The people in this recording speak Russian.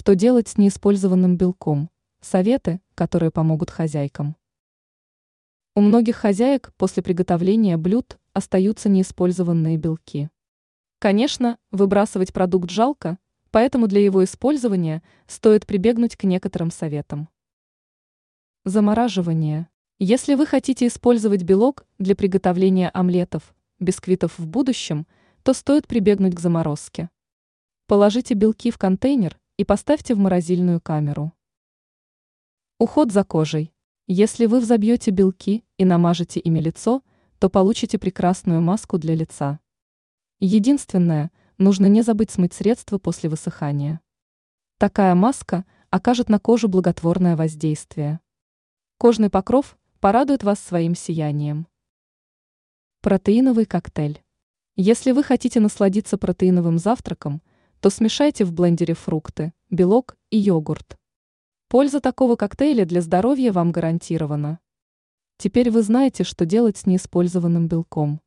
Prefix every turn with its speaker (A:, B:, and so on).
A: Что делать с неиспользованным белком? Советы, которые помогут хозяйкам. У многих хозяек после приготовления блюд остаются неиспользованные белки. Конечно, выбрасывать продукт жалко, поэтому для его использования стоит прибегнуть к некоторым советам. Замораживание. Если вы хотите использовать белок для приготовления омлетов, бисквитов в будущем, то стоит прибегнуть к заморозке. Положите белки в контейнер и поставьте в морозильную камеру. Уход за кожей. Если вы взобьете белки и намажете ими лицо, то получите прекрасную маску для лица. Единственное, нужно не забыть смыть средства после высыхания. Такая маска окажет на кожу благотворное воздействие. Кожный покров порадует вас своим сиянием. Протеиновый коктейль. Если вы хотите насладиться протеиновым завтраком, то смешайте в блендере фрукты, белок и йогурт. Польза такого коктейля для здоровья вам гарантирована. Теперь вы знаете, что делать с неиспользованным белком.